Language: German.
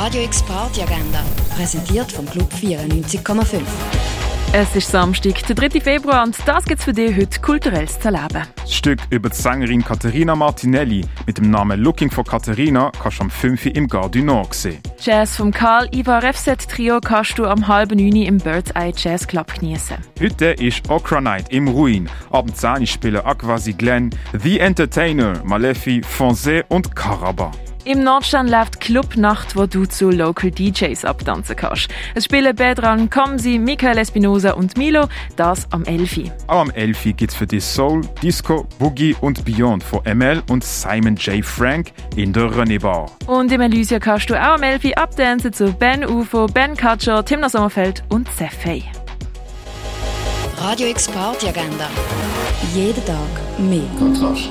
Radio X Party Agenda, präsentiert vom Club 94,5. Es ist Samstag, der 3. Februar, und das gibt's für dich heute kulturelles zu erleben. Das Stück über die Sängerin Caterina Martinelli mit dem Namen Looking for Caterina kannst du am 5. Uhr im Gare du Nord sehen. Jazz vom Karl Ivar Refset Trio kannst du am halben 9 im Bird's Eye Jazz Club genießen. Heute ist Okra Night im Ruin. Abend 10 spielen Aquasi Glenn, The Entertainer, Malefi, Fonse und Caraba. Im Nordstand läuft Clubnacht, wo du zu Local DJs abtanzen kannst. Es spielen Bedran, Kamsi, Michael Espinosa und Milo, das am Elfi. Auch am Elfi gibt's für dich Soul, Disco, Boogie und Beyond von ML und Simon J. Frank in der René Bar. Und im Elysia kannst du auch am Elfi abtanzen zu Ben UFO, Ben Katscher, Timna Sommerfeld und Sefei. Radio X Party Agenda. Jeden Tag mehr. Kontrast.